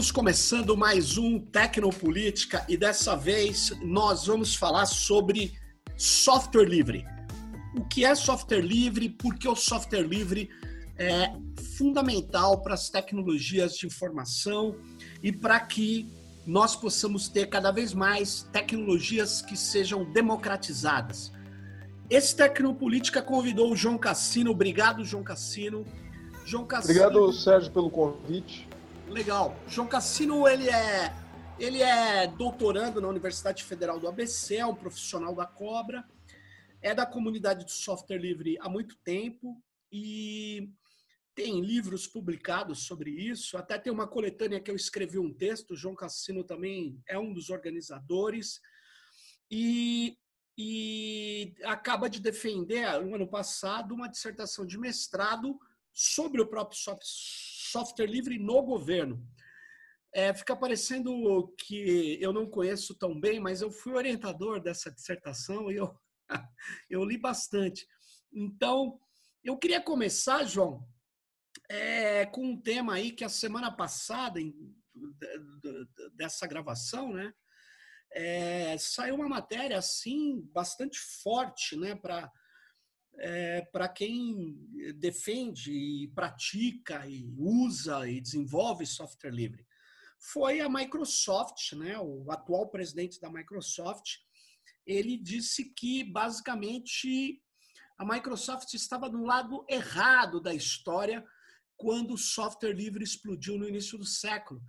Estamos começando mais um Tecnopolítica e dessa vez nós vamos falar sobre software livre. O que é software livre? Por que o software livre é fundamental para as tecnologias de informação e para que nós possamos ter cada vez mais tecnologias que sejam democratizadas. Esse Tecnopolítica convidou o João Cassino. Obrigado, João Cassino. João Cassino. Obrigado, Sérgio, pelo convite. Legal. João Cassino, ele é ele é doutorando na Universidade Federal do ABC, é um profissional da Cobra, é da comunidade de software livre há muito tempo e tem livros publicados sobre isso. Até tem uma coletânea que eu escrevi um texto, João Cassino também é um dos organizadores. E, e acaba de defender, no ano passado, uma dissertação de mestrado sobre o próprio software livre no governo. É, fica parecendo que eu não conheço tão bem, mas eu fui orientador dessa dissertação e eu, eu li bastante. Então, eu queria começar, João, é, com um tema aí que a semana passada, em, dessa gravação, né, é, saiu uma matéria assim bastante forte né, para é, para quem defende e pratica e usa e desenvolve software livre. Foi a Microsoft, né, o atual presidente da Microsoft, ele disse que basicamente a Microsoft estava no lado errado da história quando o software livre explodiu no início do século.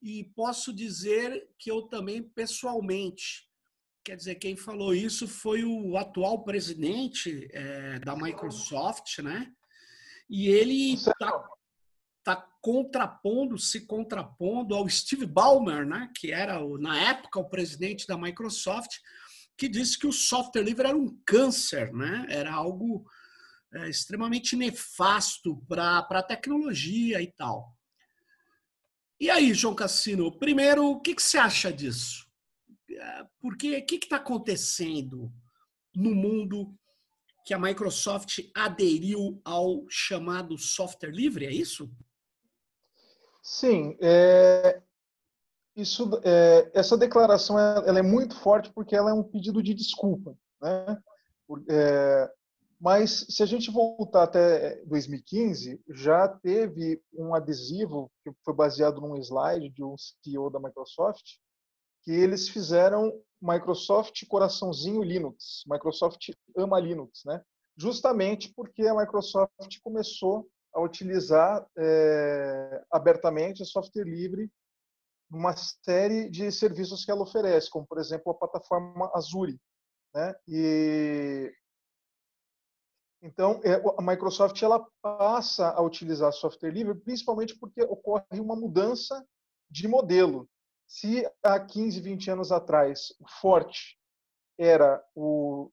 E posso dizer que eu também pessoalmente Quer dizer, quem falou isso foi o atual presidente é, da Microsoft, né? E ele está tá contrapondo, se contrapondo ao Steve Ballmer, né? Que era, na época, o presidente da Microsoft, que disse que o software livre era um câncer, né? Era algo é, extremamente nefasto para a tecnologia e tal. E aí, João Cassino, primeiro, o que, que você acha disso? Porque o que está acontecendo no mundo que a Microsoft aderiu ao chamado software livre, é isso? Sim, é, isso, é, essa declaração ela é muito forte porque ela é um pedido de desculpa, né? É, mas se a gente voltar até 2015, já teve um adesivo que foi baseado num slide de um CEO da Microsoft, que eles fizeram Microsoft coraçãozinho Linux. Microsoft ama Linux, né? Justamente porque a Microsoft começou a utilizar é, abertamente software livre numa série de serviços que ela oferece, como por exemplo a plataforma Azure, né? E então é, a Microsoft ela passa a utilizar software livre, principalmente porque ocorre uma mudança de modelo. Se há 15, 20 anos atrás o forte era o,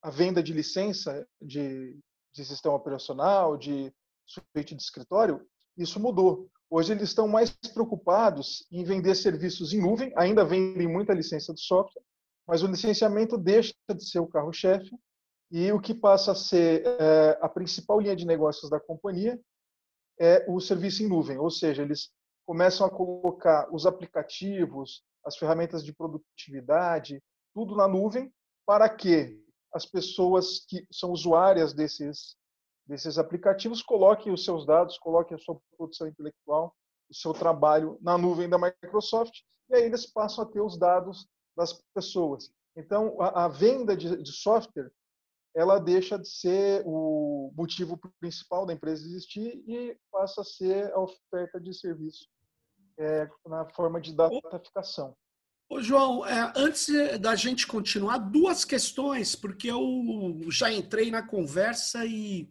a venda de licença de, de sistema operacional, de suíte de escritório, isso mudou. Hoje eles estão mais preocupados em vender serviços em nuvem, ainda vendem muita licença de software, mas o licenciamento deixa de ser o carro-chefe e o que passa a ser é, a principal linha de negócios da companhia é o serviço em nuvem, ou seja, eles começam a colocar os aplicativos, as ferramentas de produtividade, tudo na nuvem, para que as pessoas que são usuárias desses, desses aplicativos coloquem os seus dados, coloquem a sua produção intelectual, o seu trabalho na nuvem da Microsoft, e aí eles passam a ter os dados das pessoas. Então, a, a venda de, de software ela deixa de ser o motivo principal da empresa existir e passa a ser a oferta de serviço é, na forma de dataficação. Ô, João, é, antes da gente continuar, duas questões, porque eu já entrei na conversa e,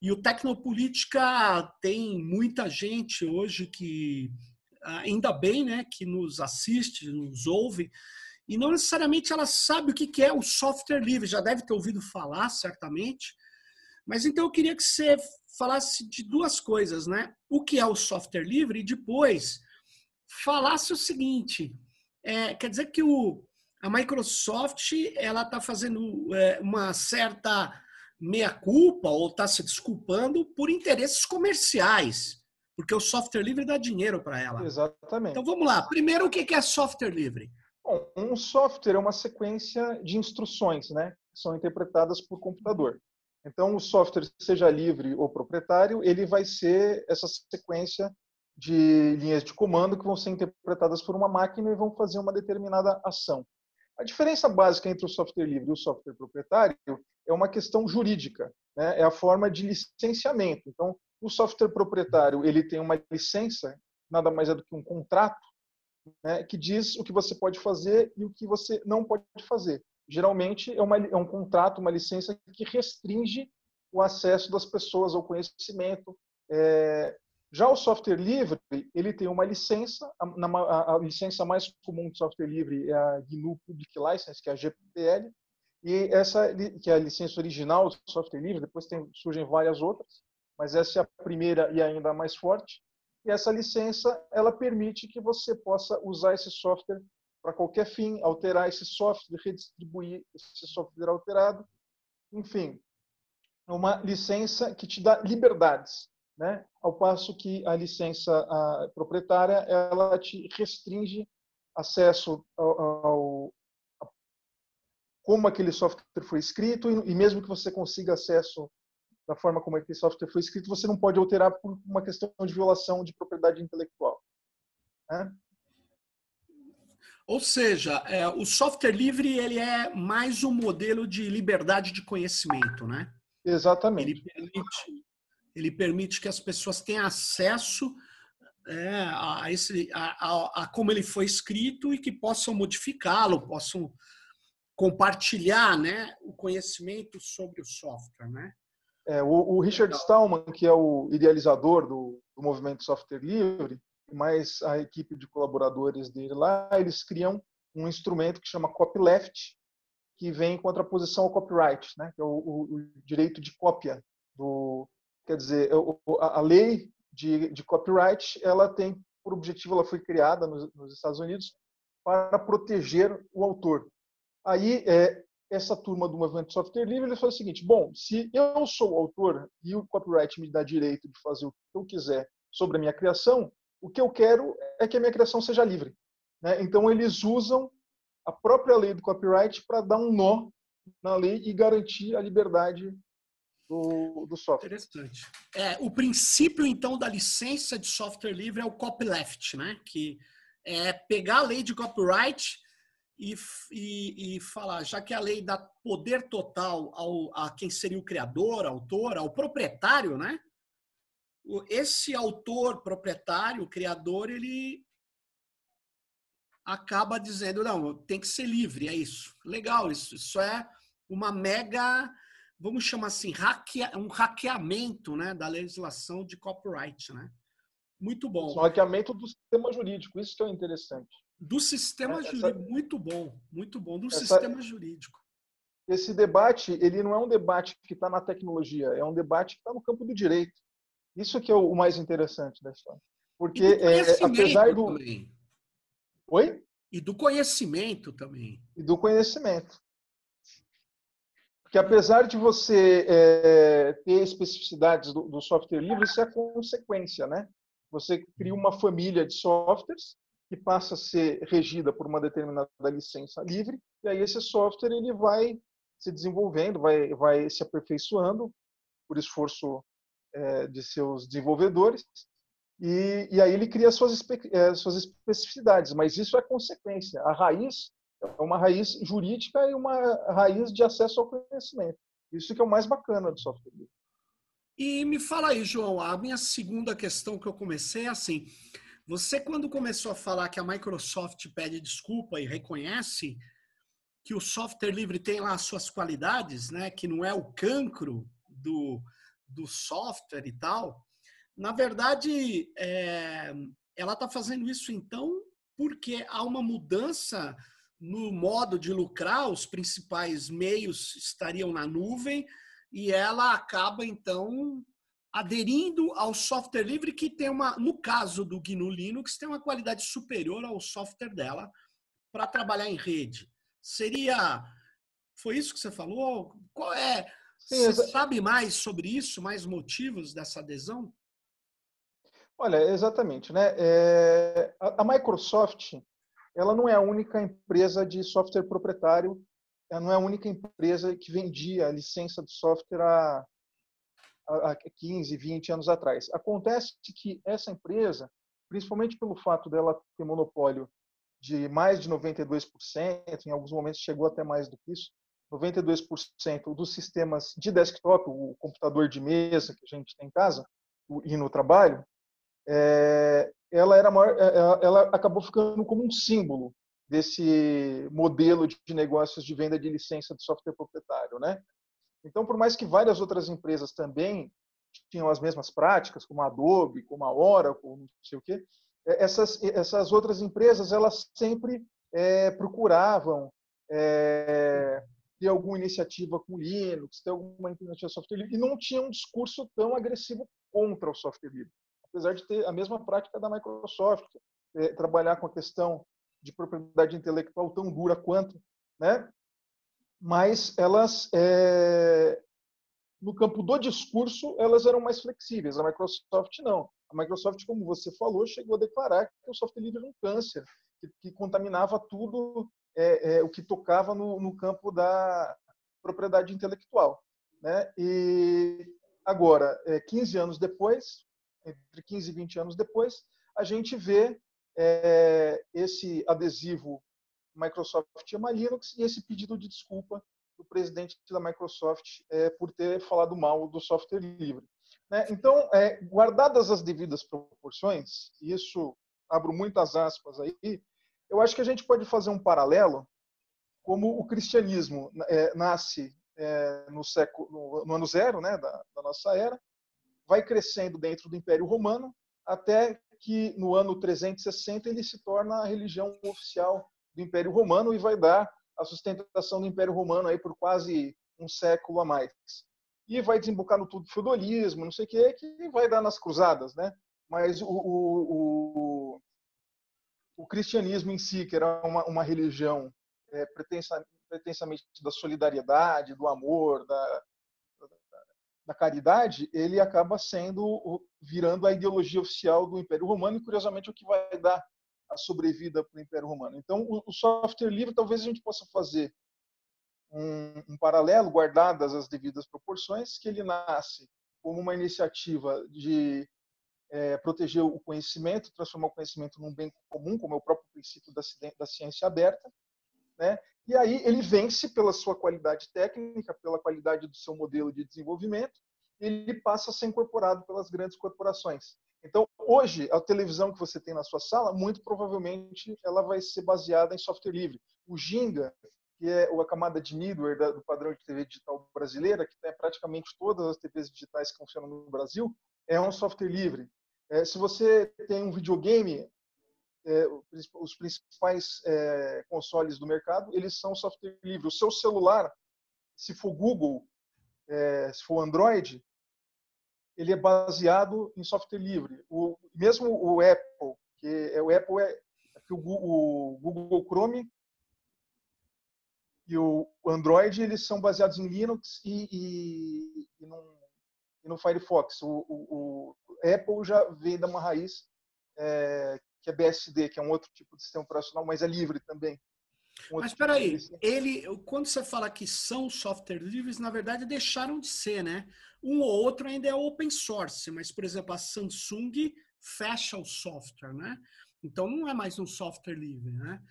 e o Tecnopolítica tem muita gente hoje que, ainda bem, né, que nos assiste, nos ouve, e não necessariamente ela sabe o que é o software livre, já deve ter ouvido falar, certamente. Mas então eu queria que você falasse de duas coisas, né? O que é o software livre e depois falasse o seguinte: é, quer dizer que o, a Microsoft ela está fazendo é, uma certa meia culpa ou está se desculpando por interesses comerciais. Porque o software livre dá dinheiro para ela. Exatamente. Então vamos lá. Primeiro, o que é software livre? Bom, um software é uma sequência de instruções, né? Que são interpretadas por computador. Então, o software, seja livre ou proprietário, ele vai ser essa sequência de linhas de comando que vão ser interpretadas por uma máquina e vão fazer uma determinada ação. A diferença básica entre o software livre e o software proprietário é uma questão jurídica, né? é a forma de licenciamento. Então, o software proprietário ele tem uma licença, nada mais é do que um contrato, né? que diz o que você pode fazer e o que você não pode fazer. Geralmente é, uma, é um contrato, uma licença que restringe o acesso das pessoas ao conhecimento, é, já o software livre, ele tem uma licença, a, a, licença mais comum do software livre é a GNU Public License, que é a GPL, e essa que é a licença original do software livre, depois tem, surgem várias outras, mas essa é a primeira e ainda mais forte. E essa licença, ela permite que você possa usar esse software para qualquer fim, alterar esse software, redistribuir esse software alterado, enfim, é uma licença que te dá liberdades né? ao passo que a licença a proprietária ela te restringe acesso ao, ao a, como aquele software foi escrito e, e, mesmo que você consiga acesso da forma como aquele software foi escrito, você não pode alterar por uma questão de violação de propriedade intelectual. Né? Ou seja, é, o software livre ele é mais um modelo de liberdade de conhecimento, né? Exatamente. Ele permite, ele permite que as pessoas tenham acesso é, a, esse, a, a, a, como ele foi escrito e que possam modificá-lo, possam compartilhar né, o conhecimento sobre o software. Né? É, o, o, Richard Stallman, que é o idealizador do, do movimento software livre, mais a equipe de colaboradores dele lá, eles criam um instrumento que chama copyleft, que vem em contraposição ao copyright, né, que é o, o, o direito de cópia do, Quer dizer, a lei de, de copyright, ela tem por objetivo, ela foi criada nos, nos Estados Unidos para proteger o autor. Aí, é, essa turma do movimento de software livre, ele falou o seguinte, bom, se eu sou o autor e o copyright me dá direito de fazer o que eu quiser sobre a minha criação, o que eu quero é que a minha criação seja livre. Né? Então, eles usam a própria lei do copyright para dar um nó na lei e garantir a liberdade do, do software. Interessante. É, o princípio, então, da licença de software livre é o copyleft, né? Que é pegar a lei de copyright e, e, e, falar, já que a lei dá poder total ao, a quem seria o criador, autor, ao proprietário, né? Esse autor, proprietário, criador, ele acaba dizendo, não, tem que ser livre, é isso. Legal, isso, isso é uma mega vamos chamar assim, hackea, um hackeamento né, da legislação de copyright. Né? Muito bom. Um hackeamento do sistema jurídico, isso que é interessante. Do sistema Essa... jurídico, muito bom, muito bom, do Essa... sistema jurídico. Esse debate, ele não é um debate que está na tecnologia, é um debate que está no campo do direito. Isso que é o mais interessante da história. Porque, é, apesar do... Também. Oi? E do conhecimento também. E do conhecimento que apesar de você é, ter especificidades do, do, software livre, isso é consequência, né? Você cria uma família de softwares que passa a ser regida por uma determinada licença livre, e aí esse software ele vai se desenvolvendo, vai, vai se aperfeiçoando por esforço é, de seus desenvolvedores, e, e aí ele cria suas, é, suas especificidades, mas isso é consequência. A raiz é uma raiz jurídica e uma raiz de acesso ao conhecimento. Isso que é o mais bacana do software livre. E me fala aí, João, a minha segunda questão que eu comecei é assim: você, quando começou a falar que a Microsoft pede desculpa e reconhece que o software livre tem lá as suas qualidades, né, que não é o cancro do, do software e tal, na verdade, é, ela está fazendo isso então porque há uma mudança no modo de lucrar, os principais meios estariam na nuvem e ela acaba então aderindo ao software livre que tem uma, no caso do GNU Linux, tem uma qualidade superior ao software dela para trabalhar em rede. Seria foi isso que você falou? Qual é? Sim, você sabe mais sobre isso, mais motivos dessa adesão? Olha, exatamente, né? É, a, a, Microsoft, ela não é a única empresa de software proprietário, ela não é a única empresa que vendia a licença de software há, há 15, 20 anos atrás. Acontece que essa empresa, principalmente pelo fato dela ter monopólio de mais de 92%, em alguns momentos chegou até mais do que isso, 92% dos sistemas de desktop, o computador de mesa que a gente tem em casa e no trabalho, é, ela era maior, é, é, ela acabou ficando como um símbolo desse modelo de negócios de venda de licença de software proprietário, né? Então, por mais que várias outras empresas também tinham as mesmas práticas, como a Adobe, como a Oracle, não sei o quê, essas essas outras empresas elas sempre é, procuravam é, ter alguma iniciativa com Linux, ter alguma de software livre, e não tinha um discurso tão agressivo contra o software livre apesar de ter a mesma prática da Microsoft, é, trabalhar com a questão de propriedade intelectual tão dura quanto, né? Mas elas, é, no campo do discurso, elas eram mais flexíveis. A Microsoft não. A Microsoft, como você falou, chegou a declarar que o software livre era um câncer, que, que contaminava tudo é, é, o que tocava no, no campo da propriedade intelectual. Né? E agora, 15 é, anos depois, entre 15 e 20 anos depois, a gente vê é, esse adesivo Microsoft chama Linux e esse pedido de desculpa do presidente da Microsoft é, por ter falado mal do software livre. Né? Então, é, guardadas as devidas proporções, e isso abro muitas aspas aí, eu acho que a gente pode fazer um paralelo como o cristianismo é, nasce é, no, século, no, ano zero né, da, da nossa era, vai crescendo dentro do Império Romano até que no ano 360 ele se torna a religião oficial do Império Romano e vai dar a sustentação do Império Romano aí por quase um século a mais. E vai desembocar no tudo feudalismo, não sei o que, que vai dar nas cruzadas, né? Mas o, o, o, o cristianismo em si, que era uma, uma religião é, pretensa, pretensamente da solidariedade, do amor, da, da caridade, ele acaba sendo virando a ideologia oficial do Império Romano e curiosamente é o que vai dar a sobrevida para o Império Romano. Então, o, software livre talvez a gente possa fazer um, um paralelo, guardadas as devidas proporções, que ele nasce como uma iniciativa de é, proteger o conhecimento, transformar o conhecimento num bem comum, como é o próprio princípio da, da ciência aberta, né? E aí ele vence pela sua qualidade técnica, pela qualidade do seu modelo de desenvolvimento, e ele passa a ser incorporado pelas grandes corporações. Então, hoje, a televisão que você tem na sua sala, muito provavelmente ela vai ser baseada em software livre. O Ginga, que é a camada de middleware do padrão de TV digital brasileira, que tem praticamente todas as TVs digitais que funcionam no Brasil, é um software livre. É, se você tem um videogame, é, os principais é, consoles do mercado, eles são software livre. O seu celular, se for Google, é, se for Android, ele é baseado em software livre. O, mesmo o Apple, que é, o Apple é, é o, o Google Chrome e o Android, eles são baseados em Linux e, e, e, no, e no, Firefox. O, o, Apple já vem da uma raiz é, que é BSD, que é um outro tipo de sistema operacional, mas é livre também. Um mas espera tipo aí, ele, quando você fala que são software livres, na verdade deixaram de ser, né? Um ou outro ainda é open source, mas por exemplo a Samsung fecha o software, né? Então não é mais um software livre, né?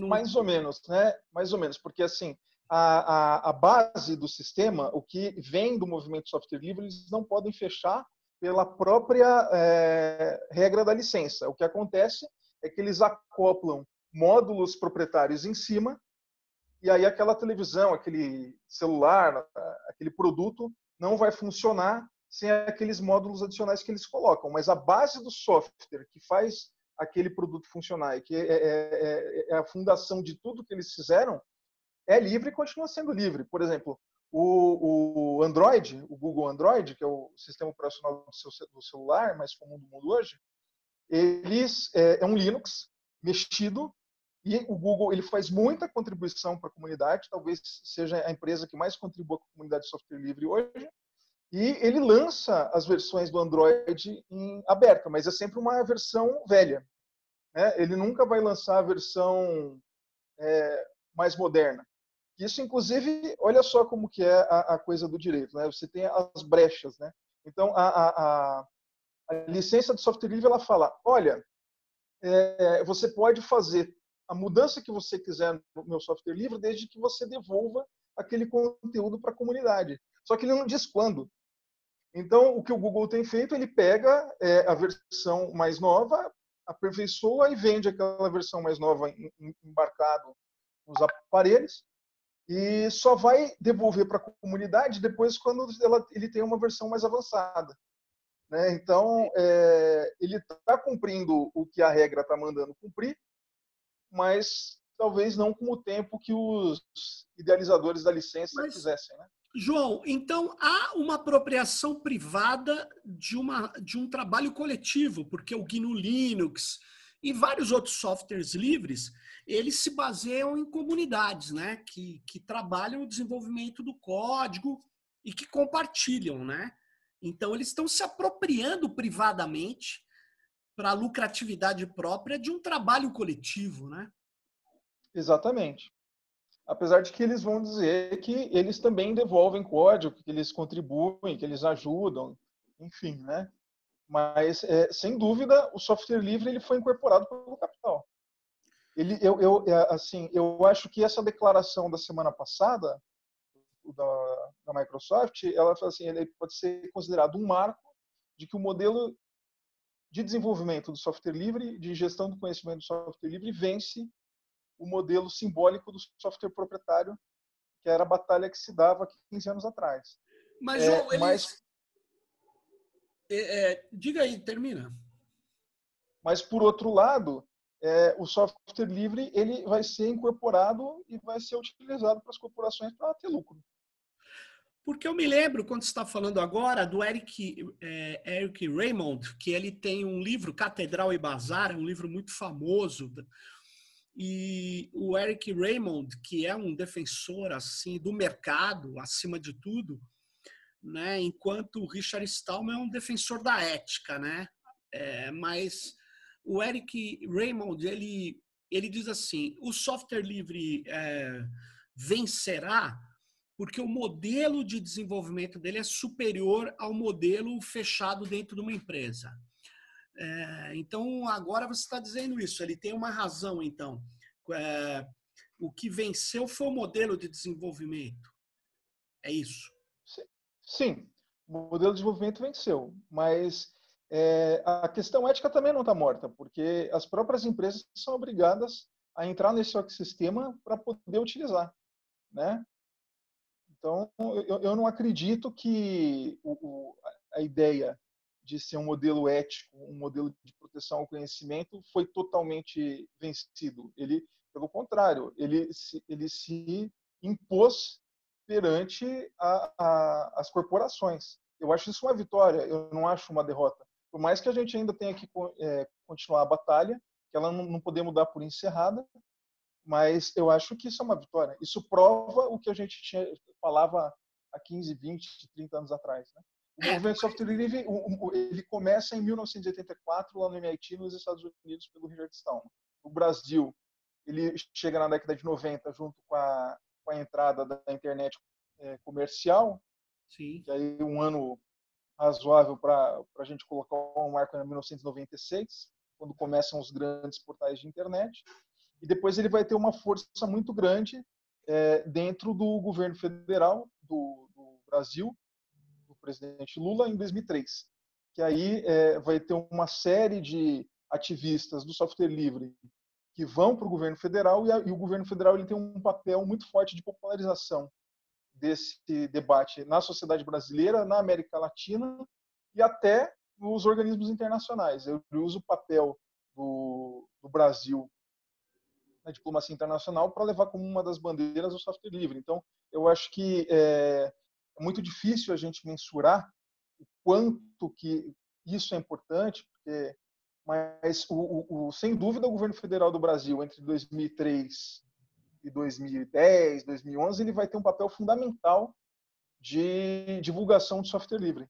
Não... Mais ou menos, né? Mais ou menos, porque assim a, a, a base do sistema, o que vem do movimento software livre, eles não podem fechar pela própria é, regra da licença. O que acontece é que eles acoplam módulos proprietários em cima e aí aquela televisão, aquele celular, aquele produto não vai funcionar sem aqueles módulos adicionais que eles colocam. Mas a base do software que faz aquele produto funcionar e que é, é, é, é a fundação de tudo que eles fizeram é livre e continua sendo livre. Por exemplo, o, o, Android, o Google Android, que é o sistema operacional do, seu, do celular mais comum do mundo hoje, eles é, é, um Linux mexido e o Google ele faz muita contribuição para a comunidade, talvez seja a empresa que mais contribua com a comunidade de software livre hoje. E ele lança as versões do Android em aberta, mas é sempre uma versão velha. Né? Ele nunca vai lançar a versão é, mais moderna. Isso, inclusive, olha só como que é a, a coisa do direito. Né? Você tem as brechas. Né? Então, a, a, a licença de software livre ela fala, olha, é, você pode fazer a mudança que você quiser no meu software livre, desde que você devolva aquele conteúdo para a comunidade. Só que ele não diz quando. Então, o que o Google tem feito, ele pega é, a versão mais nova, aperfeiçoa e vende aquela versão mais nova embarcado nos aparelhos e só vai devolver para a comunidade depois quando ela, ele tem uma versão mais avançada. Né? Então, é, ele está cumprindo o que a regra está mandando cumprir, mas talvez não com o tempo que os idealizadores da licença mas, quisessem. Né? João, então há uma apropriação privada de, uma, de um trabalho coletivo, porque o GNU Linux e vários outros softwares livres, eles se baseiam em comunidades, né? Que, que trabalham o desenvolvimento do código e que compartilham, né? Então eles estão se apropriando privadamente para lucratividade própria de um trabalho coletivo, né? Exatamente apesar de que eles vão dizer que eles também devolvem código, que eles contribuem, que eles ajudam, enfim, né? Mas, é, sem dúvida, o software livre ele foi incorporado pelo capital. Ele, eu, eu, é, assim, eu acho que essa declaração da semana passada da, da Microsoft, ela assim, ele pode ser considerado um marco de que o modelo de desenvolvimento do software livre, de gestão do conhecimento do software livre, vence o modelo simbólico do software proprietário, que era a batalha que se dava 15 anos atrás. Mas, é, João, mas... É, é, diga aí, termina. Mas, por outro lado, é, o software livre ele vai ser incorporado e vai ser utilizado para as corporações para ter lucro. Porque eu me lembro, quando você está falando agora, do Eric, é, Eric Raymond, que ele tem um livro, Catedral e Bazar, um livro muito famoso, e o Eric Raymond, que é um defensor assim do mercado, acima de tudo, né? enquanto o Richard Stallman é um defensor da ética. Né? É, mas o Eric Raymond ele, ele diz assim: o software livre é, vencerá porque o modelo de desenvolvimento dele é superior ao modelo fechado dentro de uma empresa. É, então, agora você está dizendo isso, ele tem uma razão, então. É, o que venceu foi o modelo de desenvolvimento. É isso? Sim, o modelo de desenvolvimento venceu, mas é, a questão ética também não está morta, porque as próprias empresas são obrigadas a entrar nesse ecossistema para poder utilizar, né? Então, eu, eu não acredito que o, o, a ideia de ser um modelo ético, um modelo de proteção ao conhecimento, foi totalmente vencido. Ele, pelo contrário, ele se, ele se impôs perante a, a, as corporações. Eu acho isso uma vitória, eu não acho uma derrota. Por mais que a gente ainda tenha que é, continuar a batalha, que ela não, não podemos dar por encerrada, mas eu acho que isso é uma vitória. Isso prova o que a gente tinha, falava há 15, 20, 30 anos atrás. Né? O movimento software livre ele começa em 1984 lá no MIT nos Estados Unidos pelo Richard Stallman. No Brasil ele chega na década de 90 junto com a, com a entrada da internet é, comercial. Sim. Que aí um ano razoável para a gente colocar um marco em 1996, quando começam os grandes portais de internet. E depois ele vai ter uma força muito grande é, dentro do governo federal do, do Brasil, presidente Lula em 2003, que aí é, vai ter uma série de ativistas do software livre que vão para o governo federal e, a, e, o governo federal ele tem um papel muito forte de popularização desse debate na sociedade brasileira, na América Latina e até nos organismos internacionais. Eu uso o papel do, do Brasil na diplomacia internacional para levar como uma das bandeiras o software livre. Então, eu acho que é, é muito difícil a gente mensurar o quanto que isso é importante, porque, mas o, o, o, sem dúvida o governo federal do Brasil entre 2003 e 2010, 2011, ele vai ter um papel fundamental de divulgação de software livre.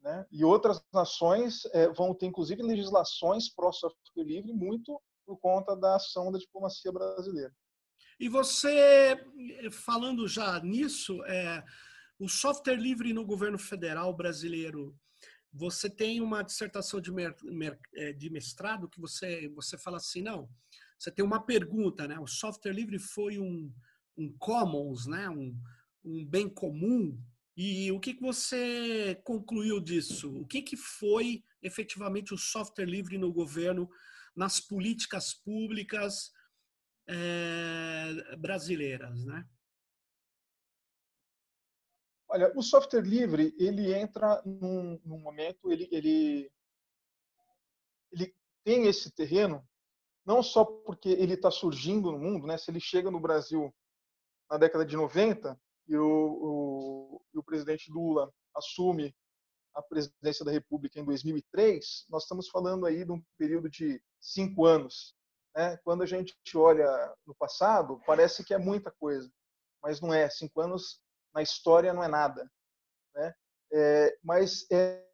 Né? E outras nações é, vão ter, inclusive, legislações pró-software livre muito por conta da ação da diplomacia brasileira. E você, falando já nisso, é, o software livre no governo federal brasileiro, você tem uma dissertação de, mer, de mestrado que você, você fala assim, não, você tem uma pergunta, né? O software livre foi um, um commons, né? Um, um bem comum e o que, que você concluiu disso? O que, que foi efetivamente o software livre no governo, nas políticas públicas é, brasileiras, né? Olha, o software livre ele entra num, num momento, ele, ele, ele tem esse terreno não só porque ele está surgindo no mundo, né? Se ele chega no Brasil na década de 90, e o, o, o presidente Lula assume a presidência da República em 2003, nós estamos falando aí de um período de cinco anos. Né? Quando a gente olha no passado, parece que é muita coisa, mas não é. Cinco anos na história não é nada. Né? É, mas é,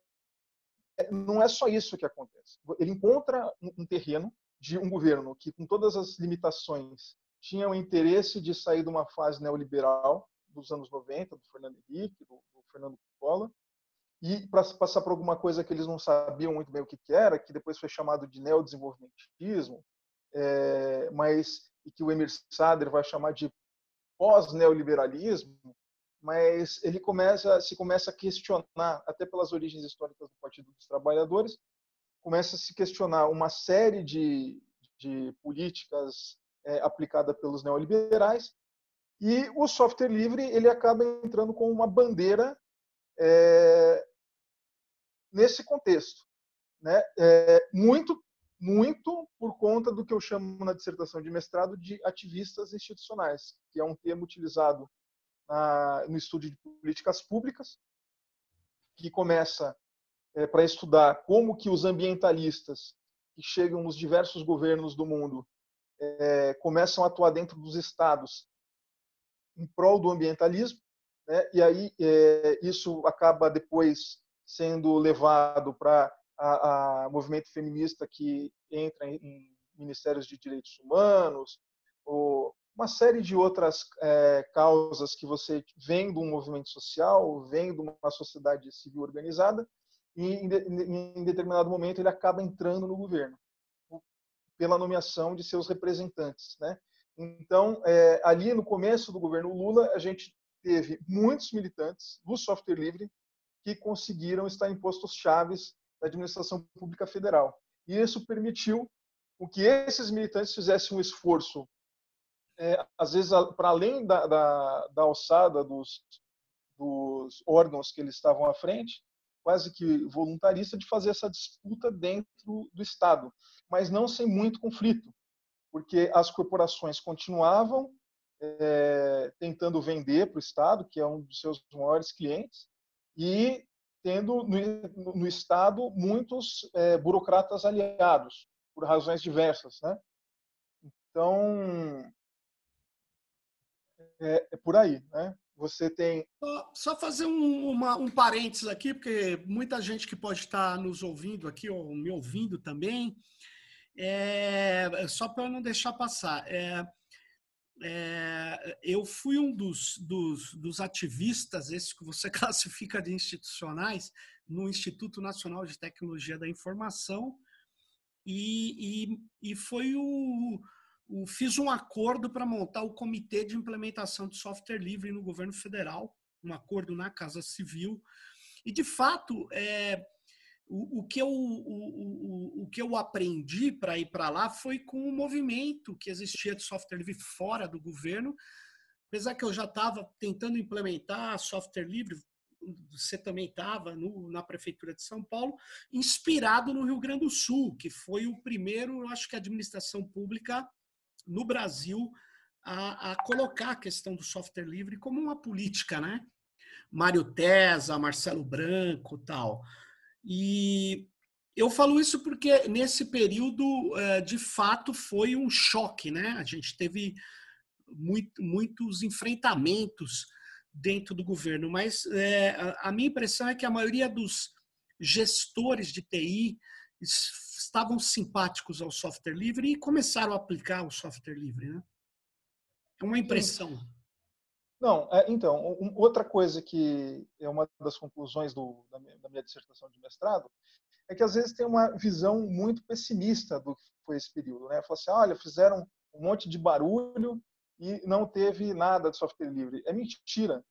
não é só isso que acontece. Ele encontra um terreno de um governo que, com todas as limitações, tinha o interesse de sair de uma fase neoliberal dos anos 90, do Fernando Henrique, do, do Fernando Collor, e para passar por alguma coisa que eles não sabiam muito bem o que, que era, que depois foi chamado de neodesenvolvimentismo, é, mas e que o Emir Sader vai chamar de pós-neoliberalismo, mas ele começa se começa a questionar, até pelas origens históricas do Partido dos Trabalhadores, começa a se questionar uma série de, de políticas é, aplicadas pelos neoliberais e o software livre ele acaba entrando com uma bandeira é, nesse contexto, né? É, muito muito por conta do que eu chamo na dissertação de mestrado de ativistas institucionais, que é um termo utilizado na, no estudo de políticas públicas, que começa é, para estudar como que os ambientalistas que chegam nos diversos governos do mundo é, começam a atuar dentro dos estados em prol do ambientalismo, né? e aí é, isso acaba depois sendo levado para a, a, movimento feminista que entra em, em, ministérios de direitos humanos, ou uma série de outras é, causas que você vem de um movimento social, vem de uma sociedade civil organizada, e em, determinado momento ele acaba entrando no governo pela nomeação de seus representantes, né? Então, é, ali no começo do governo Lula, a gente teve muitos militantes do software livre que conseguiram estar em postos chaves da administração pública federal. E isso permitiu que esses militantes fizessem um esforço, é, às vezes, para além da, da, da alçada dos, dos órgãos que eles estavam à frente, quase que voluntarista, de fazer essa disputa dentro do Estado, mas não sem muito conflito porque as corporações continuavam é, tentando vender para o Estado, que é um dos seus maiores clientes, e tendo no, no Estado muitos é, burocratas aliados, por razões diversas. Né? Então, é, é por aí. Né? Você tem. Só fazer um, uma, um parênteses aqui, porque muita gente que pode estar nos ouvindo aqui, ou me ouvindo também, é, só para não deixar passar, é, é, eu fui um dos, dos, dos, ativistas, esses que você classifica de institucionais, no Instituto Nacional de Tecnologia da Informação, e, e, e foi o, Fiz um acordo para montar o Comitê de Implementação de Software Livre no governo federal, um acordo na Casa Civil. E, de fato, é, o, o, que eu, o, o, o que eu aprendi para ir para lá foi com o movimento que existia de software livre fora do governo. Apesar que eu já estava tentando implementar software livre, você também estava na Prefeitura de São Paulo, inspirado no Rio Grande do Sul, que foi o primeiro, eu acho que a administração pública no Brasil a, a colocar a questão do software livre como uma política, né? Mário Tesa, Marcelo Branco tal. E eu falo isso porque nesse período, eh, de fato, foi um choque, né? A gente teve muito, muitos enfrentamentos dentro do governo, mas é, a minha impressão é que a maioria dos gestores de TI estavam simpáticos ao software livre e começaram a aplicar o software livre. Né? É uma impressão. Não, é, então, um, outra coisa que é uma das conclusões do, da, minha, da minha dissertação de mestrado é que às vezes tem uma visão muito pessimista do que foi esse período. Né? Fala assim, olha, fizeram um monte de barulho e não teve nada de software livre. É mentira.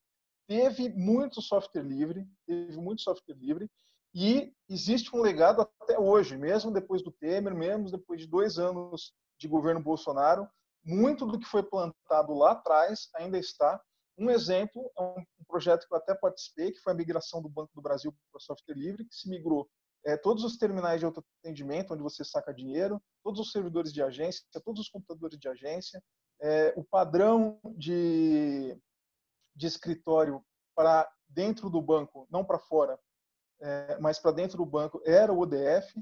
Teve muito software livre, teve muito software livre, e existe um legado até hoje, mesmo depois do Temer, mesmo depois de dois anos de governo Bolsonaro, muito do que foi plantado lá atrás ainda está. Um exemplo é um projeto que eu até participei, que foi a migração do Banco do Brasil para software livre, que se migrou é, todos os terminais de autoatendimento, onde você saca dinheiro, todos os servidores de agência, todos os computadores de agência, é, o padrão de, de escritório para dentro do banco, não para fora, é, mas para dentro do banco era o ODF.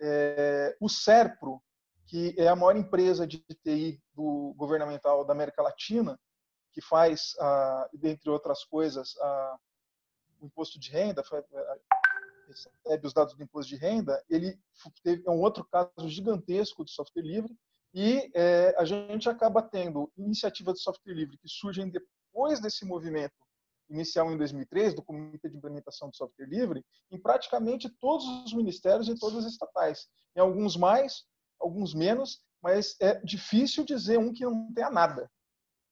É, o SERPRO, que é a maior empresa de TI do governamental da América Latina, que faz, ah, dentre outras coisas, ah, o imposto de renda, recebe os dados do imposto de renda, ele teve é um outro caso gigantesco de software livre e é, a gente acaba tendo iniciativas de software livre que surgem depois desse movimento inicial em 2003, do Comitê de Implementação do Software Livre, em praticamente todos os ministérios e todas as estatais. Em alguns mais, alguns menos, mas é difícil dizer um que não tenha nada.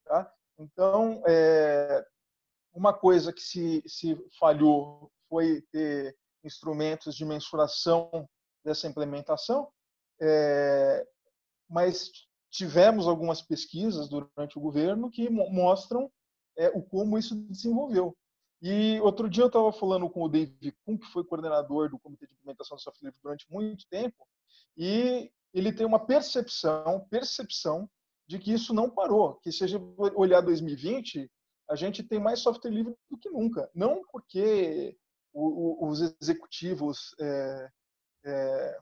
Tá? Então, é, uma coisa que se, se falhou foi ter instrumentos de mensuração dessa implementação, é, mas tivemos algumas pesquisas durante o governo que mostram é, o como isso desenvolveu. E outro dia eu estava falando com o David Kuhn, que foi coordenador do Comitê de Implementação do Software Livre durante muito tempo, e ele tem uma percepção, percepção de que isso não parou, que se a gente olhar 2020, a gente tem mais software livre do que nunca. Não porque o, o, os executivos é, é,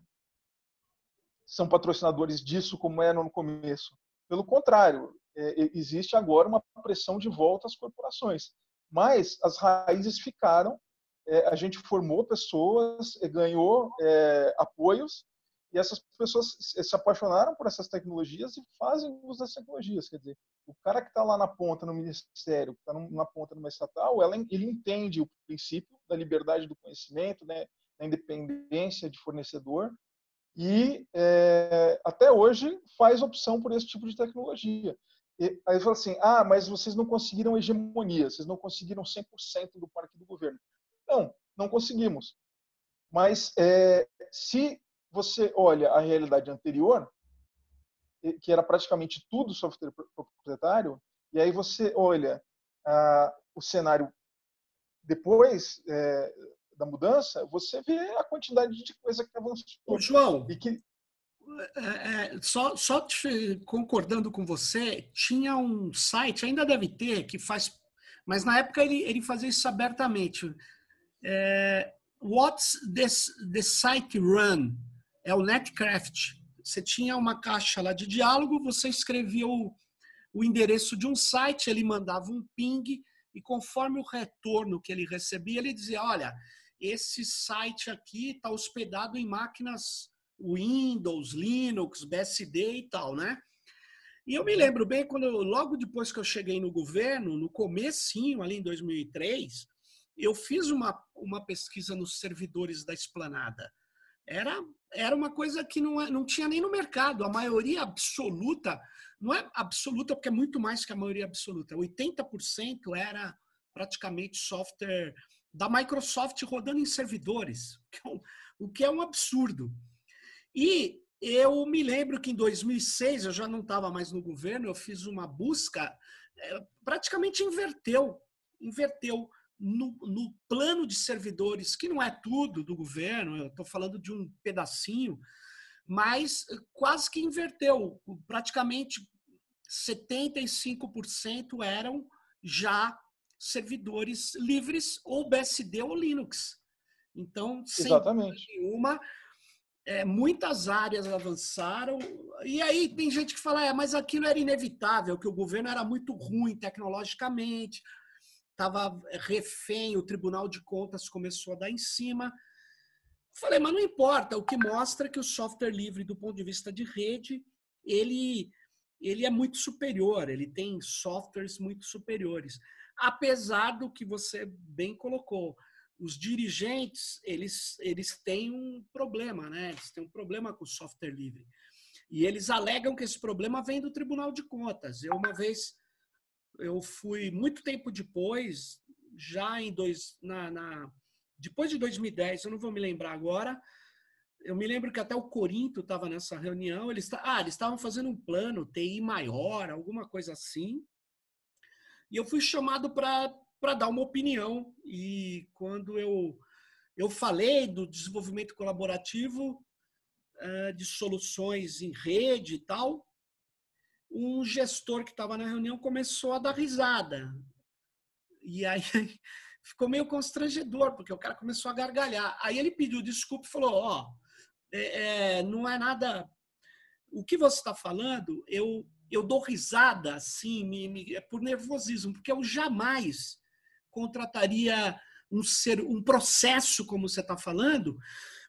são patrocinadores disso como era no começo. Pelo contrário, é, existe agora uma pressão de volta às corporações. Mas as raízes ficaram, é, a gente formou pessoas, ganhou é, apoios, e essas pessoas se apaixonaram por essas tecnologias e fazem uso das tecnologias. Quer dizer, o cara que está lá na ponta no ministério, que está na ponta numa estatal, ela, ele entende o princípio da liberdade do conhecimento, né, da independência de fornecedor, e é, até hoje faz opção por esse tipo de tecnologia. E, aí fala assim, ah, mas vocês não conseguiram hegemonia, vocês não conseguiram 100% do parque do governo. Não, não conseguimos. Mas é, se você olha a realidade anterior, que era praticamente tudo software proprietário, e aí você olha ah, o cenário depois é, da mudança, você vê a quantidade de coisa que avançou. Ô, João, e que é, só, só te, concordando com você, tinha um site, ainda deve ter, que faz. Mas na época ele, ele fazia isso abertamente. É, What's this, the site run? É o Netcraft. Você tinha uma caixa lá de diálogo, você escrevia o, o endereço de um site, ele mandava um ping, e conforme o retorno que ele recebia, ele dizia: olha, esse site aqui está hospedado em máquinas Windows, Linux, BSD e tal, né? E eu me uhum. lembro bem quando logo depois que eu cheguei no governo, no comecinho ali em 2003, eu fiz uma, uma pesquisa nos servidores da Esplanada. Era era uma coisa que não, é, não tinha nem no mercado. A maioria absoluta, não é absoluta porque é muito mais que a maioria absoluta. 80% era praticamente software da Microsoft rodando em servidores, o que é um absurdo. E eu me lembro que em 2006, eu já não estava mais no governo, eu fiz uma busca, é, praticamente inverteu, inverteu no, no plano de servidores, que não é tudo do governo, eu estou falando de um pedacinho, mas quase que inverteu, praticamente 75% eram já servidores livres ou BSD ou Linux. Então, sem Exatamente. nenhuma, é, muitas áreas avançaram. E aí tem gente que fala, é, mas aquilo era inevitável, que o governo era muito ruim tecnologicamente. estava refém, o Tribunal de Contas começou a dar em cima. Falei, mas não importa, o que mostra é que o software livre, do ponto de vista de rede, ele, ele é muito superior, ele tem softwares muito superiores. Apesar do que você bem colocou, os dirigentes, eles, eles têm um problema, né? Eles têm um problema com o software livre. E eles alegam que esse problema vem do Tribunal de Contas. Eu, uma vez, eu fui muito tempo depois, já em dois, na, na depois de 2010, eu não vou me lembrar agora, eu me lembro que até o Corinto estava nessa reunião, eles ah, eles estavam fazendo um plano TI maior, alguma coisa assim. E eu fui chamado para dar uma opinião. E quando eu eu falei do desenvolvimento colaborativo uh, de soluções em rede e tal, um gestor que estava na reunião começou a dar risada. E aí ficou meio constrangedor, porque o cara começou a gargalhar. Aí ele pediu desculpa e falou: Ó, oh, é, não é nada. O que você está falando, eu, eu dou risada assim, me, me, é por nervosismo, porque eu jamais contrataria um, ser, um processo como você está falando,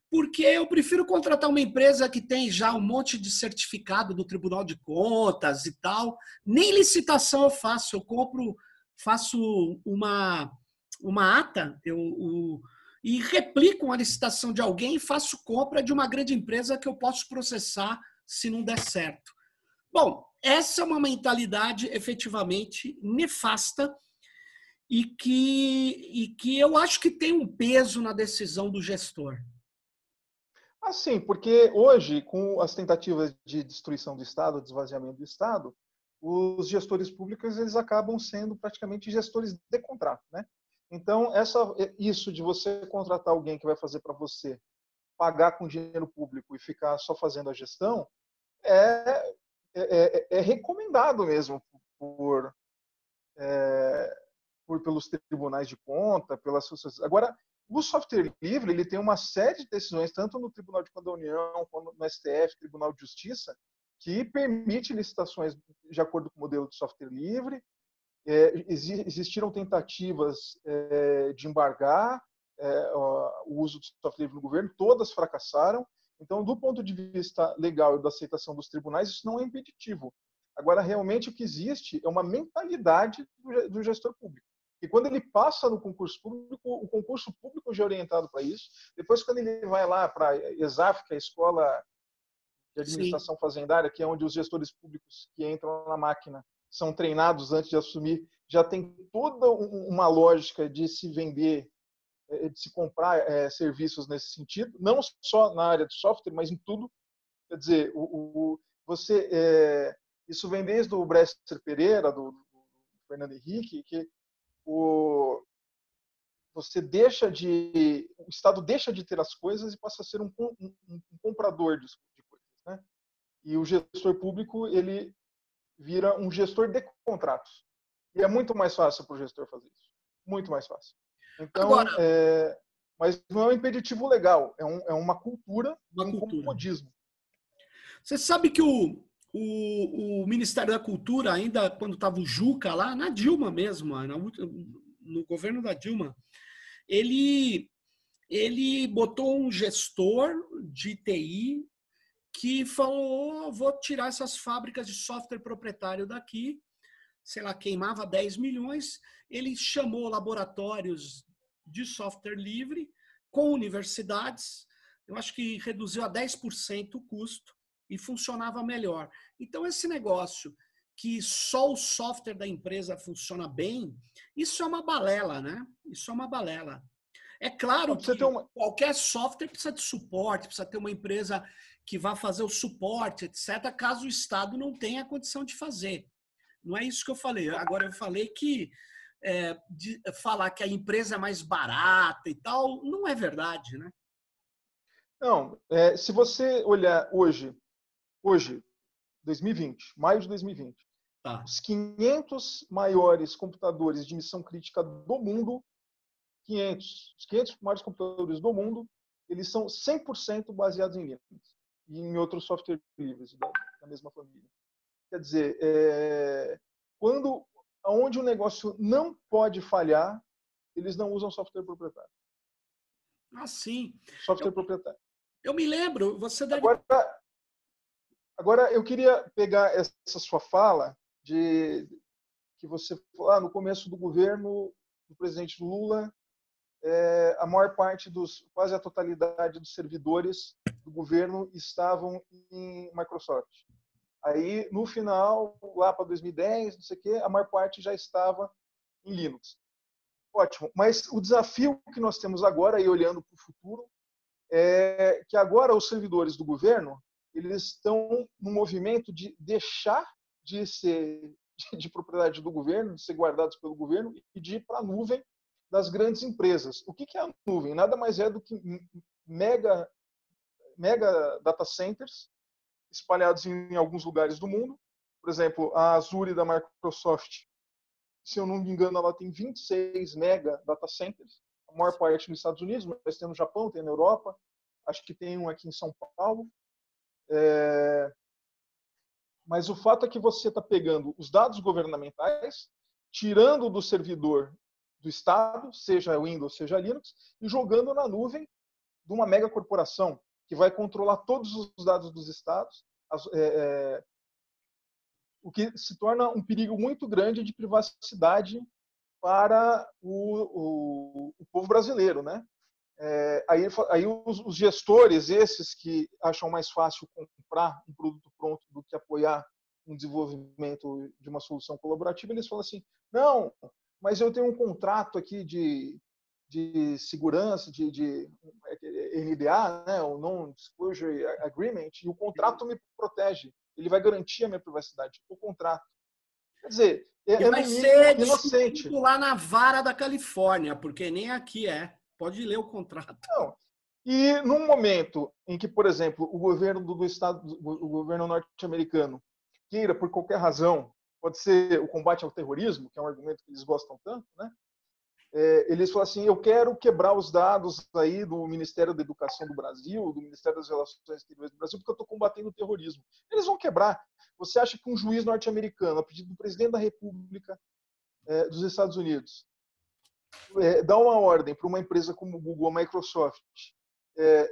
porque eu prefiro contratar uma empresa que tem já um monte de certificado do Tribunal de Contas e tal. Nem licitação eu faço, eu compro, faço uma uma ata eu, o, e replico uma licitação de alguém e faço compra de uma grande empresa que eu posso processar se não der certo. Bom, essa é uma mentalidade efetivamente nefasta e que, e que eu acho que tem um peso na decisão do gestor. Ah, sim, porque hoje, com as tentativas de destruição do Estado, de esvaziamento do Estado, os gestores públicos eles acabam sendo praticamente gestores de contrato, né? Então, essa, isso de você contratar alguém que vai fazer para você, pagar com dinheiro público e ficar só fazendo a gestão, é, é, é, é recomendado mesmo por, é, por, pelos tribunais de conta, pelas sociedades. Agora, o software livre ele tem uma série de decisões, tanto no Tribunal de Conta da União, quanto no STF, Tribunal de Justiça, que permite licitações de acordo com o modelo de software livre, é, existiram tentativas é, de embargar é, o uso do software livre no governo, todas fracassaram. Então, do ponto de vista legal e da aceitação dos tribunais, isso não é impeditivo. Agora, realmente, o que existe é uma mentalidade do gestor público. E quando ele passa no concurso público, o concurso público já é orientado para isso. Depois, quando ele vai lá para a ESAF, que é a Escola de Administração Sim. Fazendária, que é onde os gestores públicos que entram na máquina são treinados antes de assumir, já tem toda uma lógica de se vender, é, de se comprar é, serviços nesse sentido, não só na área de software, mas em tudo. Quer dizer, o, o você é, isso vem desde o Brester Pereira, do, do, Fernando Henrique, que o, você deixa de o Estado deixa de ter as coisas e passa a ser um, um, um comprador de, de coisas, né? E o gestor público ele vira um gestor de contratos. E é muito mais fácil para o gestor fazer isso. Muito mais fácil. Então, Agora, é, mas não é um impeditivo legal, é, um, é uma cultura, uma um cultura. comodismo. Você sabe que o, o, o, Ministério da Cultura, ainda quando estava o Juca lá, na Dilma mesmo, na, no governo da Dilma, ele, ele botou um gestor de TI que falou: vou tirar essas fábricas de software proprietário daqui, sei lá, queimava 10 milhões. Ele chamou laboratórios de software livre com universidades, eu acho que reduziu a 10% o custo e funcionava melhor. Então, esse negócio que só o software da empresa funciona bem, isso é uma balela, né? Isso é uma balela. É claro que uma... qualquer software precisa de suporte, precisa ter uma empresa que vá fazer o suporte, etc., caso o Estado não tenha a condição de fazer. Não é isso que eu falei. Agora, eu falei que é, de, falar que a empresa é mais barata e tal, não é verdade, né? Não, é, se você olhar hoje, hoje, 2020, maio de 2020, tá. os 500 maiores computadores de missão crítica do mundo, 500, os 500 maiores computadores do mundo, eles são 100% baseados em Linux e em outros softwares livres da, da mesma família. Quer dizer, é, quando onde o negócio não pode falhar, eles não usam software proprietário. Ah, sim. Software eu, proprietário. Eu me lembro, você deve. Agora, agora eu queria pegar essa sua fala de que você falou ah, no começo do governo do presidente Lula, é, a maior parte dos, quase a totalidade dos servidores do governo estavam em Microsoft. Aí, no final, lá para 2010, não sei o quê, a maior parte já estava em Linux. Ótimo. Mas o desafio que nós temos agora, e olhando para o futuro, é que agora os servidores do governo eles estão no movimento de deixar de ser de propriedade do governo, de ser guardados pelo governo e de ir para a nuvem das grandes empresas. O que é a nuvem? Nada mais é do que mega, mega data centers espalhados em alguns lugares do mundo. Por exemplo, a Azure da Microsoft, se eu não me engano, ela tem 26 mega data centers, a maior parte nos Estados Unidos, mas tem no Japão, tem na Europa, acho que tem um aqui em São Paulo. É... Mas o fato é que você está pegando os dados governamentais, tirando do servidor do Estado, seja Windows, seja Linux, e jogando na nuvem de uma mega corporação que vai controlar todos os dados dos estados, as, é, é, o que se torna um perigo muito grande de privacidade para o, o, o povo brasileiro, né? É, aí, aí os, os, gestores, esses que acham mais fácil comprar um produto pronto do que apoiar um desenvolvimento de uma solução colaborativa, eles falam assim: não, mas eu tenho um contrato aqui de, de segurança, de, de NDA, né, o Non-Disclosure Agreement, e o contrato me protege. Ele vai garantir a minha privacidade, o contrato. Quer dizer, é, é vai ser inocente. lá na vara da Califórnia, porque nem aqui é. Pode ler o contrato. Não. E num momento em que, por exemplo, o governo do, estado, o governo norte-americano queira, por qualquer razão, pode ser o combate ao terrorismo, que é um argumento que eles gostam tanto, né? É, eles falam assim: eu quero quebrar os dados aí do Ministério da Educação do Brasil, do Ministério das Relações Exteriores do Brasil, porque eu estou combatendo o terrorismo. Eles vão quebrar. Você acha que um juiz norte-americano, a pedido do presidente da República é, dos Estados Unidos, é, dá uma ordem para uma empresa como o Google, a Microsoft, é,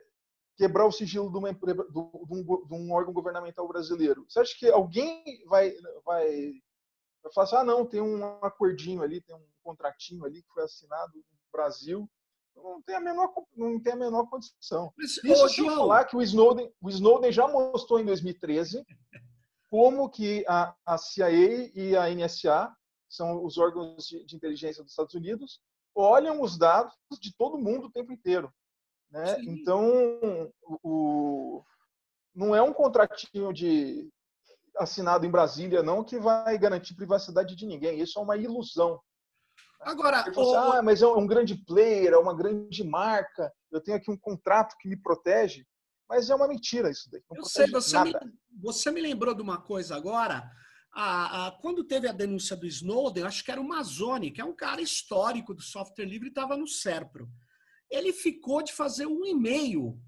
quebrar o sigilo de, uma, de, um, de, um, órgão governamental brasileiro. Você acha que alguém vai, vai, vai falar assim, ah, não, tem um acordinho ali, tem um contratinho ali que foi assinado no Brasil, não tem a menor, não tem a menor condição. Mas, Isso ô, sem falar que o Snowden, o Snowden já mostrou em 2013 como que a, a CIA e a NSA são os órgãos de, de inteligência dos Estados Unidos, olham os dados de todo mundo o tempo inteiro. Né? Então, o, não é um contratinho de assinado em Brasília, não, que vai garantir privacidade de ninguém. Isso é uma ilusão. Agora, o... assim, ah, mas é um grande player, é uma grande marca, eu tenho aqui um contrato que me protege. Mas é uma mentira isso daí. eu sei, você me, você me lembrou de uma coisa agora a, a, quando teve a denúncia do Snowden, acho que era o Mazzoni, que é um cara histórico do software livre, estava no SERPRO. Ele ficou de fazer um e-mail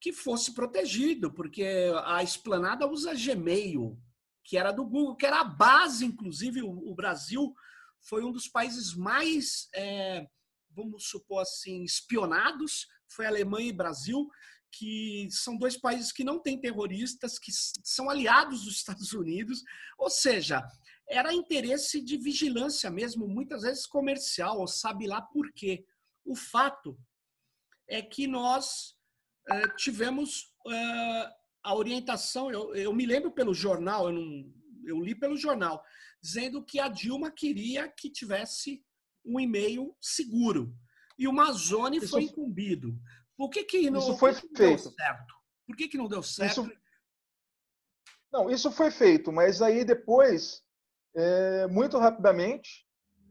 que fosse protegido, porque a Esplanada usa Gmail, que era do Google, que era a base, inclusive, o, o Brasil foi um dos países mais, é, vamos supor assim, espionados, foi Alemanha e Brasil, que são dois países que não têm terroristas, que são aliados dos Estados Unidos, ou seja, era interesse de vigilância mesmo, muitas vezes comercial, ou sabe lá por quê. O fato é que nós eh, tivemos eh, a orientação, eu, eu, me lembro pelo jornal, eu, não, eu li pelo jornal, dizendo que a Dilma queria que tivesse um e-mail seguro. E o Mazone foi incumbido. Por que, que não, isso foi que feito. deu certo? Por que, que não deu certo? Isso... Não, isso foi feito, mas aí depois, é, muito rapidamente,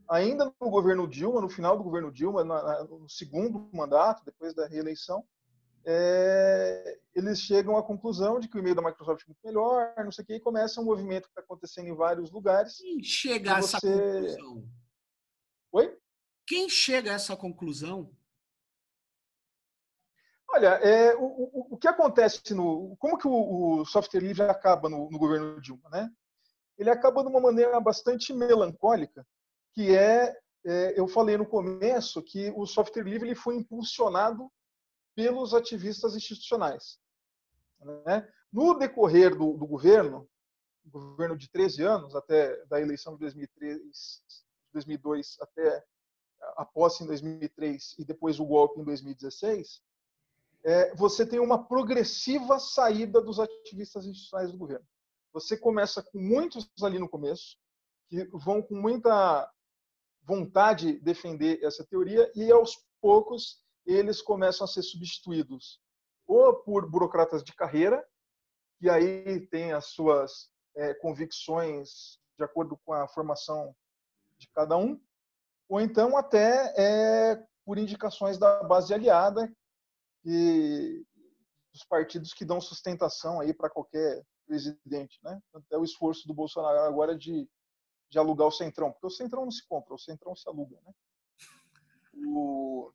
ainda no governo Dilma, no final do governo Dilma, no segundo mandato, depois da reeleição, é, eles chegam à conclusão de que o e-mail da Microsoft é muito melhor, não sei o que, e começa um movimento que está acontecendo em vários lugares. Quem chega a essa conclusão? Oi? Quem chega a essa conclusão? Olha, é, o, o, o, que acontece no. Como que o, o, software livre acaba no, no governo Dilma, né? ele acaba de uma maneira bastante melancólica, que é, é eu falei no começo que o software livre ele foi impulsionado pelos ativistas institucionais. Né? No decorrer do, do governo, governo de 13 anos, até da eleição de 2003, 2002 até a posse em 2003 e depois o golpe em 2016, é, você tem uma progressiva saída dos ativistas institucionais do governo. Você começa com muitos ali no começo, que vão com muita vontade defender essa teoria, e aos poucos eles começam a ser substituídos ou por burocratas de carreira, que aí têm as suas é, convicções de acordo com a formação de cada um, ou então até é, por indicações da base aliada e dos partidos que dão sustentação aí para qualquer presidente, né? Até o esforço do Bolsonaro agora de, de alugar o centrão, porque o centrão não se compra, o centrão se aluga, né? O...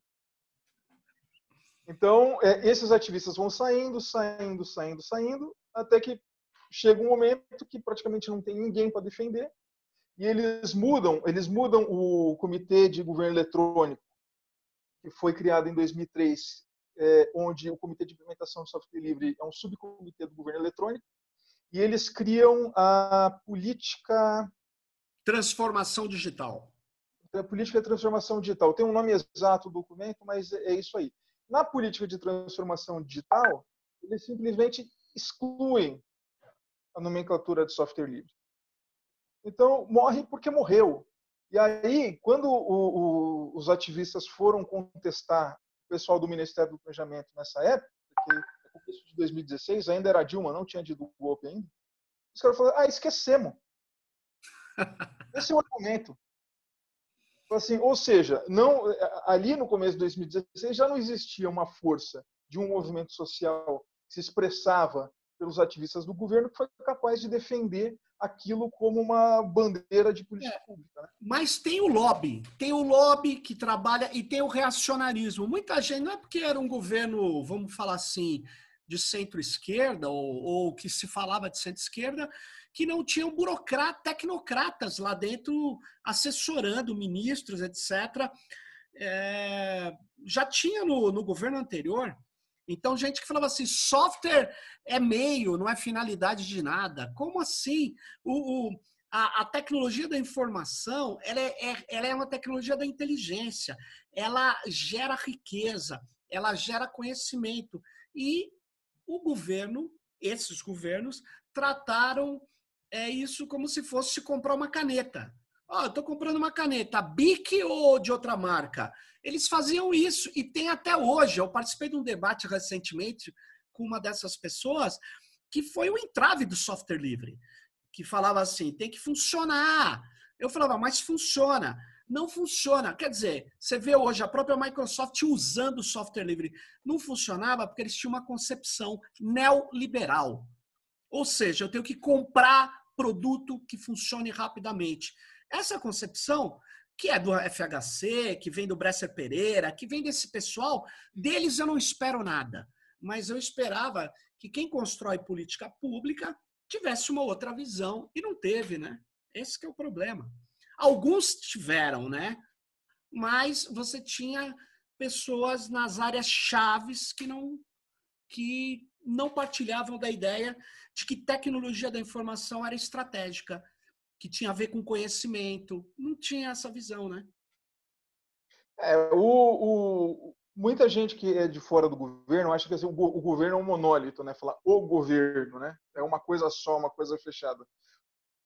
Então, é, esses ativistas vão saindo, saindo, saindo, saindo, até que chega um momento que praticamente não tem ninguém para defender e eles mudam, eles mudam o comitê de governo eletrônico que foi criado em 2003, é, onde o comitê de implementação de software livre é um subcomitê do governo eletrônico e eles criam a política transformação digital. A política de transformação digital tem um nome exato do documento, mas é isso aí. Na política de transformação digital, eles simplesmente excluem a nomenclatura de software livre. Então, morre porque morreu. E aí, quando o, o, os ativistas foram contestar pessoal do Ministério do Planejamento nessa época, que é começo de 2016, ainda era Dilma, não tinha dito o golpe ainda, os caras falaram, ah, esquecemos. Esse é o argumento. Assim, ou seja, não, ali no começo de 2016 já não existia uma força de um movimento social que se expressava pelos ativistas do governo que foi capaz de defender aquilo como uma bandeira de política é, pública. Né? Mas tem o lobby, tem o lobby que trabalha e tem o reacionarismo. Muita gente, não é porque era um governo, vamos falar assim, de centro-esquerda ou, ou, que se falava de centro-esquerda, que não tinham burocratas, tecnocratas lá dentro assessorando ministros, etc. É, já tinha no, no governo anterior então, gente que falava assim, software é meio, não é finalidade de nada. Como assim? O, o a, a, tecnologia da informação, ela é, é, ela é uma tecnologia da inteligência. Ela gera riqueza, ela gera conhecimento. E o governo, esses governos, trataram é, isso como se fosse comprar uma caneta. Ó, eu estou comprando uma caneta, Bic ou de outra marca? Eles faziam isso e tem até hoje. Eu participei de um debate recentemente com uma dessas pessoas que foi o entrave do software livre, que falava assim: tem que funcionar. Eu falava, mas funciona. Não funciona. Quer dizer, você vê hoje a própria Microsoft usando o software livre. Não funcionava porque eles tinham uma concepção neoliberal. Ou seja, eu tenho que comprar produto que funcione rapidamente. Essa concepção, que é do FHC, que vem do Bresser Pereira, que vem desse pessoal, deles eu não espero nada. Mas eu esperava que quem constrói política pública tivesse uma outra visão e não teve, né? Esse é o problema. Alguns tiveram, né? Mas você tinha pessoas nas áreas chaves que não que não partilhavam da ideia de que tecnologia da informação era estratégica que tinha a ver com conhecimento. Não tinha essa visão, né? É, o, o, muita gente que é de fora do governo acha que assim, o, o, governo é um monólito, né? Falar o governo, né? É uma coisa só, uma coisa fechada.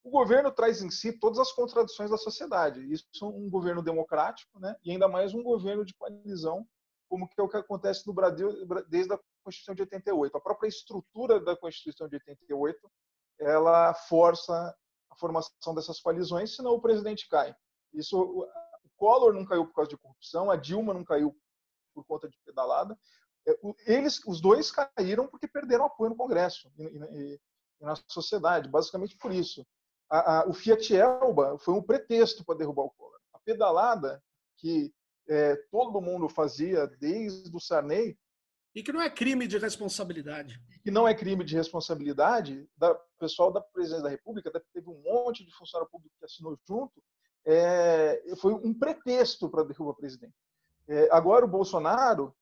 O governo traz em si todas as contradições da sociedade. Isso é um governo democrático, né? E ainda mais um governo de coalizão, como que é o que acontece no Brasil desde a Constituição de 88. A própria estrutura da Constituição de 88 ela força a formação dessas coalizões, senão o presidente cai. Isso, o Collor não caiu por causa de corrupção, a Dilma não caiu por conta de pedalada. É, eles, os dois caíram porque perderam apoio no Congresso e, e, e na sociedade, basicamente por isso. A, a, o Fiat Elba foi um pretexto para derrubar o Collor. A pedalada que é, todo mundo fazia desde o Sarney E que não é crime de responsabilidade. Que não é crime de responsabilidade. O pessoal da presidência da República teve um monte de funcionário público que assinou junto. É, foi um pretexto para derrubar o presidente. É, agora o Bolsonaro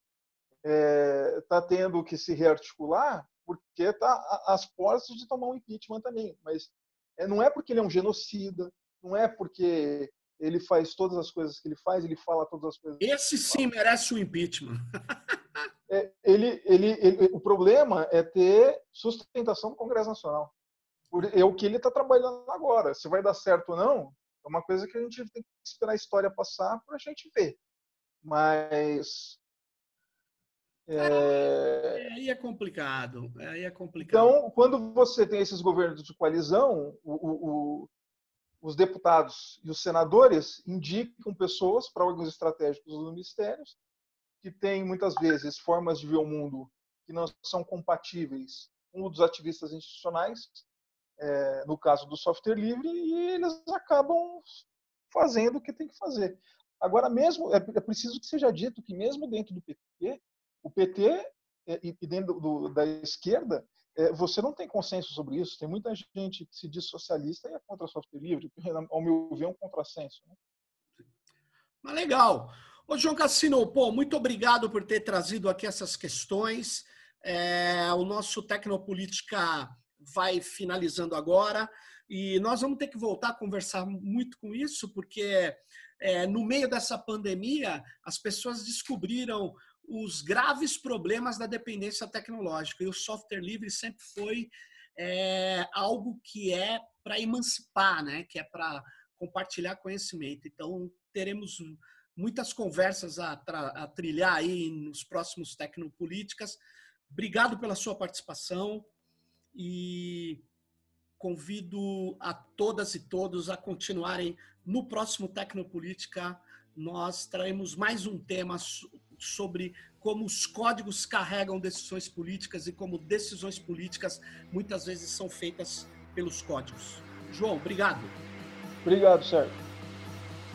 está é, tá tendo que se rearticular porque está às portas de tomar um impeachment também. Mas é, não é porque ele é um genocida, não é porque ele faz todas as coisas que ele faz, ele fala todas as coisas. Esse sim merece o um impeachment. é, ele, ele, ele, o problema é ter sustentação do Congresso Nacional. É o que ele está trabalhando agora. Se vai dar certo ou não, é uma coisa que a gente tem que esperar a história passar para a gente ver. Mas é... Aí é complicado. Aí é complicado. Então, quando você tem esses governos de coalizão, o, o, os deputados e os senadores indicam pessoas para órgãos estratégicos dos ministérios que têm muitas vezes formas de ver o mundo que não são compatíveis com os dos ativistas institucionais, é, no caso do software livre, e eles acabam fazendo o que tem que fazer. Agora, mesmo é, é preciso que seja dito que mesmo dentro do PT, o PT é, e dentro do, da esquerda é, você não tem consenso sobre isso. Tem muita gente que se diz socialista e é contra software livre, que, ao meu ver, é um contrassenso. Né? Mas legal. Ô, João Cassino, pô, muito obrigado por ter trazido aqui essas questões. É, o nosso Tecnopolítica vai finalizando agora e nós vamos ter que voltar a conversar muito com isso, porque é, no meio dessa pandemia as pessoas descobriram os graves problemas da dependência tecnológica. E o software livre sempre foi é, algo que é para emancipar, né? que é para compartilhar conhecimento. Então, teremos muitas conversas a, a trilhar aí nos próximos Tecnopolíticas. Obrigado pela sua participação e convido a todas e todos a continuarem no próximo Tecnopolítica. Nós traremos mais um tema sobre como os códigos carregam decisões políticas e como decisões políticas muitas vezes são feitas pelos códigos. João, obrigado. Obrigado, Sérgio.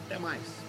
Até mais.